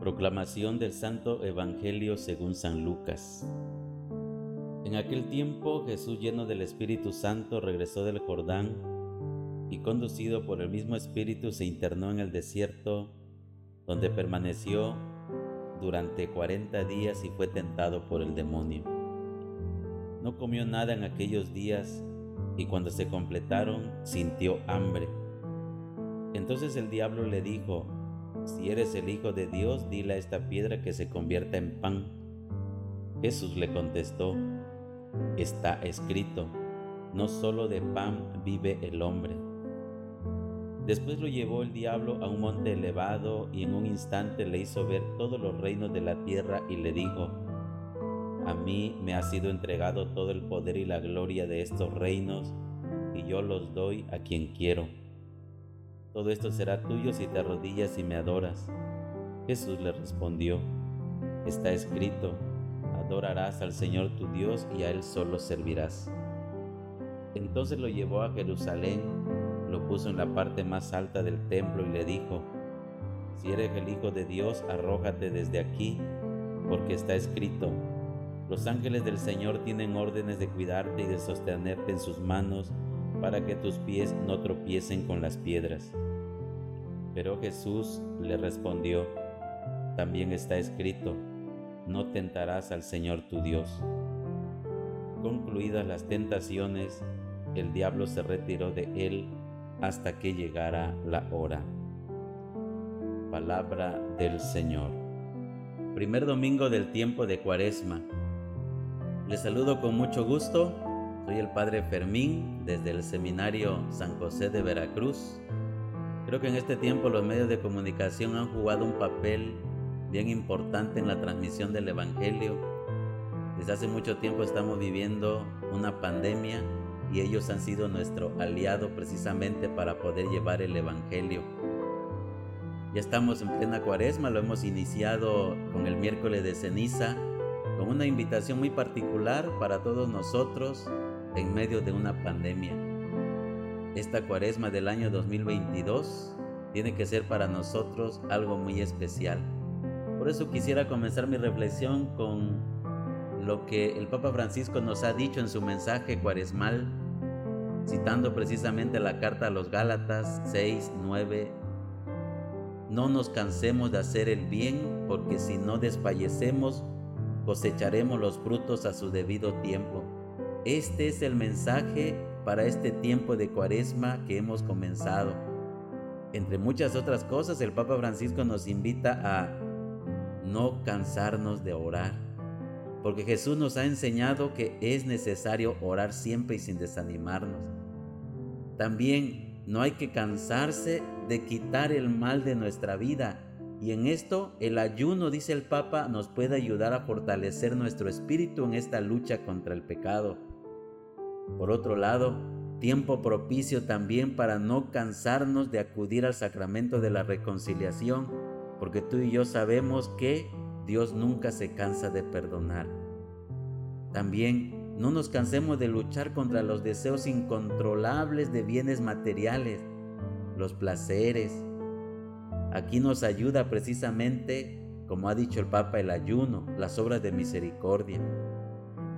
Proclamación del Santo Evangelio según San Lucas. En aquel tiempo Jesús lleno del Espíritu Santo regresó del Jordán y conducido por el mismo Espíritu se internó en el desierto donde permaneció durante cuarenta días y fue tentado por el demonio. No comió nada en aquellos días y cuando se completaron sintió hambre. Entonces el diablo le dijo, si eres el Hijo de Dios, dile a esta piedra que se convierta en pan. Jesús le contestó, está escrito, no solo de pan vive el hombre. Después lo llevó el diablo a un monte elevado y en un instante le hizo ver todos los reinos de la tierra y le dijo, a mí me ha sido entregado todo el poder y la gloria de estos reinos y yo los doy a quien quiero todo esto será tuyo si te arrodillas y me adoras. Jesús le respondió, está escrito, adorarás al Señor tu Dios y a Él solo servirás. Entonces lo llevó a Jerusalén, lo puso en la parte más alta del templo y le dijo, si eres el Hijo de Dios, arrójate desde aquí, porque está escrito, los ángeles del Señor tienen órdenes de cuidarte y de sostenerte en sus manos para que tus pies no tropiecen con las piedras. Pero Jesús le respondió, también está escrito, no tentarás al Señor tu Dios. Concluidas las tentaciones, el diablo se retiró de él hasta que llegara la hora. Palabra del Señor. Primer domingo del tiempo de Cuaresma. Les saludo con mucho gusto. Soy el Padre Fermín desde el Seminario San José de Veracruz Creo que en este tiempo los medios de comunicación han jugado un papel bien importante en la transmisión del Evangelio. Desde hace mucho tiempo estamos viviendo una pandemia y ellos han sido nuestro aliado precisamente para poder llevar el Evangelio. Ya estamos en plena cuaresma, lo hemos iniciado con el miércoles de ceniza, con una invitación muy particular para todos nosotros en medio de una pandemia esta cuaresma del año 2022 tiene que ser para nosotros algo muy especial. Por eso quisiera comenzar mi reflexión con lo que el Papa Francisco nos ha dicho en su mensaje cuaresmal, citando precisamente la carta a los Gálatas 6, 9. No nos cansemos de hacer el bien, porque si no desfallecemos, cosecharemos los frutos a su debido tiempo. Este es el mensaje para este tiempo de cuaresma que hemos comenzado. Entre muchas otras cosas, el Papa Francisco nos invita a no cansarnos de orar, porque Jesús nos ha enseñado que es necesario orar siempre y sin desanimarnos. También no hay que cansarse de quitar el mal de nuestra vida, y en esto el ayuno, dice el Papa, nos puede ayudar a fortalecer nuestro espíritu en esta lucha contra el pecado. Por otro lado, tiempo propicio también para no cansarnos de acudir al sacramento de la reconciliación, porque tú y yo sabemos que Dios nunca se cansa de perdonar. También no nos cansemos de luchar contra los deseos incontrolables de bienes materiales, los placeres. Aquí nos ayuda precisamente, como ha dicho el Papa, el ayuno, las obras de misericordia.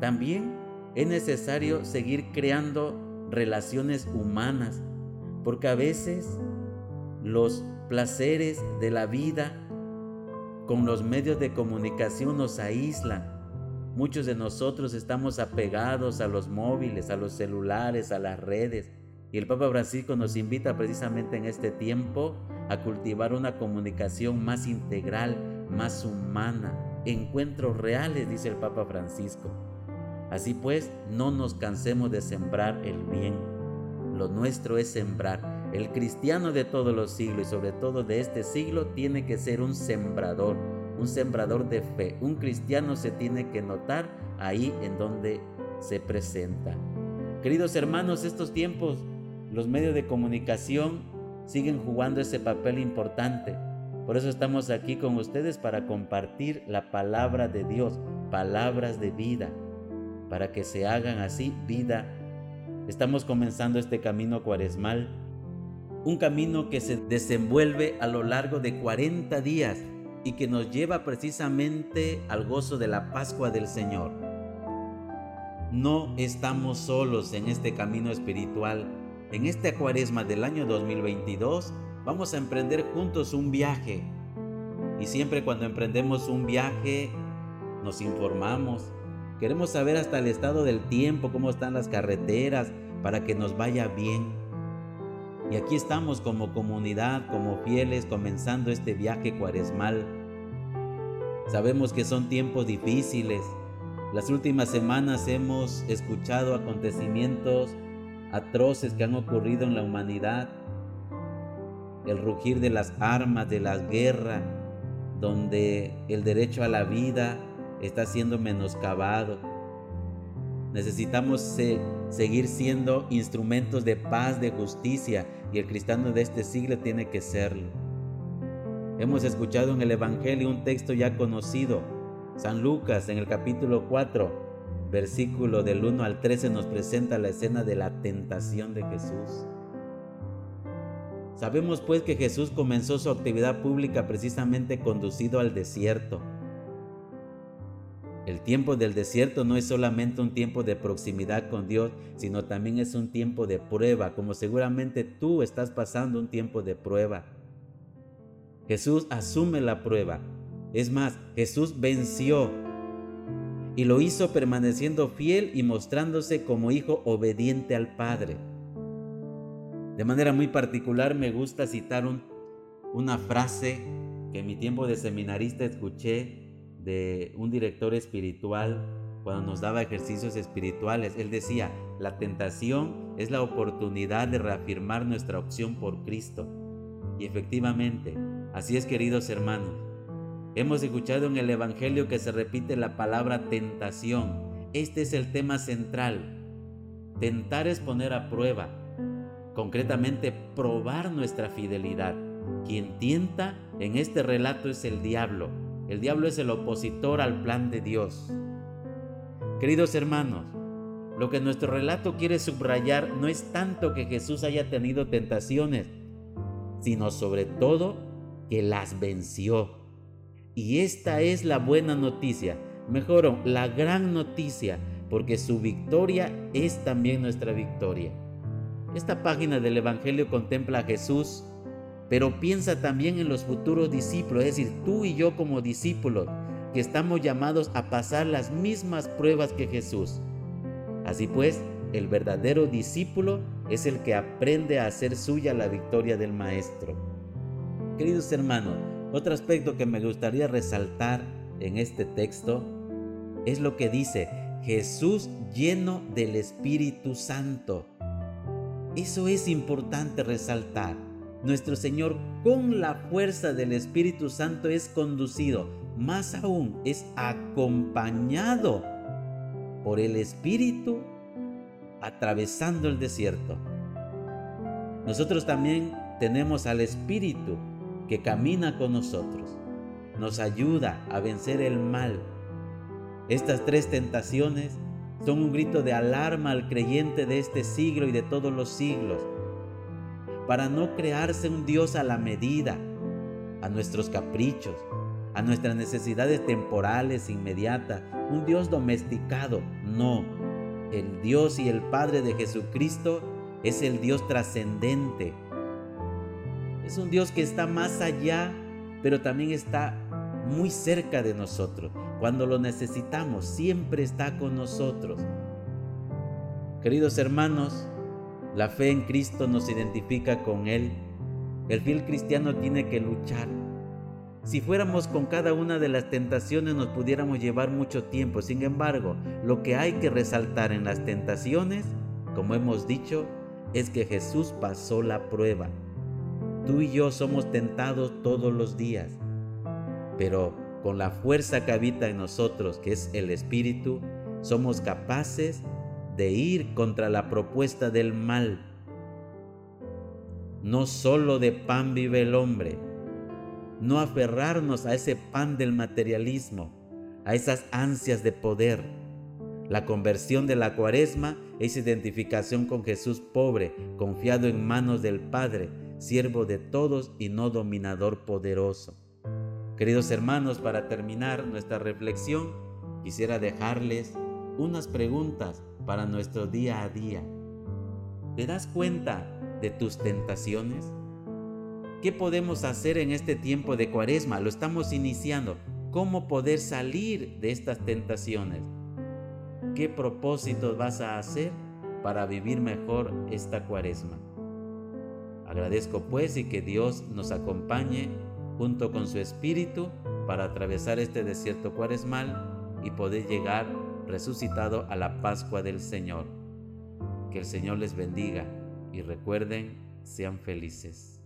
También es necesario seguir creando relaciones humanas, porque a veces los placeres de la vida con los medios de comunicación nos aíslan. Muchos de nosotros estamos apegados a los móviles, a los celulares, a las redes. Y el Papa Francisco nos invita precisamente en este tiempo a cultivar una comunicación más integral, más humana, encuentros reales, dice el Papa Francisco. Así pues, no nos cansemos de sembrar el bien. Lo nuestro es sembrar. El cristiano de todos los siglos y sobre todo de este siglo tiene que ser un sembrador, un sembrador de fe. Un cristiano se tiene que notar ahí en donde se presenta. Queridos hermanos, estos tiempos los medios de comunicación siguen jugando ese papel importante. Por eso estamos aquí con ustedes para compartir la palabra de Dios, palabras de vida para que se hagan así vida. Estamos comenzando este camino cuaresmal, un camino que se desenvuelve a lo largo de 40 días. y que nos lleva precisamente al gozo de la Pascua del Señor. No estamos solos en este camino espiritual. En este cuaresma del año 2022 vamos a emprender juntos un viaje. Y siempre cuando emprendemos un viaje nos informamos. Queremos saber hasta el estado del tiempo, cómo están las carreteras, para que nos vaya bien. Y aquí estamos como comunidad, como fieles, comenzando este viaje cuaresmal. Sabemos que son tiempos difíciles. Las últimas semanas hemos escuchado acontecimientos atroces que han ocurrido en la humanidad. El rugir de las armas, de la guerra, donde el derecho a la vida está siendo menoscabado. Necesitamos seguir siendo instrumentos de paz, de justicia, y el cristiano de este siglo tiene que serlo. Hemos escuchado en el Evangelio un texto ya conocido. San Lucas en el capítulo 4, versículo del 1 al 13 nos presenta la escena de la tentación de Jesús. Sabemos pues que Jesús comenzó su actividad pública precisamente conducido al desierto el tiempo del desierto no es solamente un tiempo de proximidad con Dios, sino también es un tiempo de prueba, como seguramente tú estás pasando un tiempo de prueba. Jesús asume la prueba. Es más, Jesús venció y lo hizo permaneciendo fiel y mostrándose como hijo obediente al Padre. De manera muy particular me gusta citar una frase que en mi tiempo de seminarista escuché de un director espiritual cuando nos daba ejercicios espirituales. Él decía, la tentación es la oportunidad de reafirmar nuestra opción por Cristo. Y efectivamente, así es queridos hermanos. Hemos escuchado en el Evangelio que se repite la palabra tentación. Este es el tema central. Tentar es poner a prueba, concretamente probar nuestra fidelidad. Quien tienta en este relato es el diablo, el diablo es el opositor al plan de Dios. Queridos hermanos, lo que nuestro relato quiere subrayar no es tanto que Jesús haya tenido tentaciones, sino sobre todo que las venció. Y esta es la buena noticia, mejor, la gran noticia, porque su victoria es también nuestra victoria. Esta página del Evangelio contempla a Jesús pero piensa también en los futuros discípulos, es decir, tú y yo como discípulos, que estamos llamados a pasar las mismas pruebas que Jesús. Así pues, el verdadero discípulo es el que aprende a hacer suya la victoria del Maestro. Queridos hermanos, otro aspecto que me gustaría resaltar en este texto es lo que dice Jesús lleno del Espíritu Santo. Eso es importante resaltar nuestro Señor con la fuerza del Espíritu Santo es conducido, más aún es acompañado por el Espíritu atravesando el desierto. Nosotros también tenemos al Espíritu que camina con nosotros, nos ayuda a vencer el mal. Estas tres tentaciones son un grito de alarma al creyente de este siglo y de todos los siglos para no crearse un Dios a la medida, a nuestros caprichos, a nuestras necesidades temporales inmediatas, un Dios domesticado. No, el Dios y el Padre de Jesucristo es el Dios trascendente. Es un Dios que está más allá, pero también está muy cerca de nosotros. Cuando lo necesitamos, siempre está con nosotros. Queridos hermanos, la fe en Cristo nos identifica con Él. El fiel cristiano tiene que luchar. Si fuéramos con cada una de las tentaciones nos pudiéramos llevar mucho tiempo. Sin embargo, lo que hay que resaltar en las tentaciones, como hemos dicho, es que Jesús pasó la prueba. Tú y yo somos tentados todos los días, pero con la fuerza que habita en nosotros, que es el Espíritu, somos capaces de ir contra la propuesta del mal. No solo de pan vive el hombre, no aferrarnos a ese pan del materialismo, a esas ansias de poder. La conversión de la cuaresma es identificación con Jesús pobre, confiado en manos del Padre, siervo de todos y no dominador poderoso. Queridos hermanos, para terminar nuestra reflexión, quisiera dejarles unas preguntas para nuestro día a día. ¿Te das cuenta de tus tentaciones? ¿Qué podemos hacer en este tiempo de cuaresma? Lo estamos iniciando. ¿Cómo poder salir de estas tentaciones? ¿Qué propósitos vas a hacer para vivir mejor esta cuaresma? Agradezco pues y que Dios nos acompañe junto con su Espíritu para atravesar este desierto cuaresmal y poder llegar resucitado a la Pascua del Señor. Que el Señor les bendiga y recuerden, sean felices.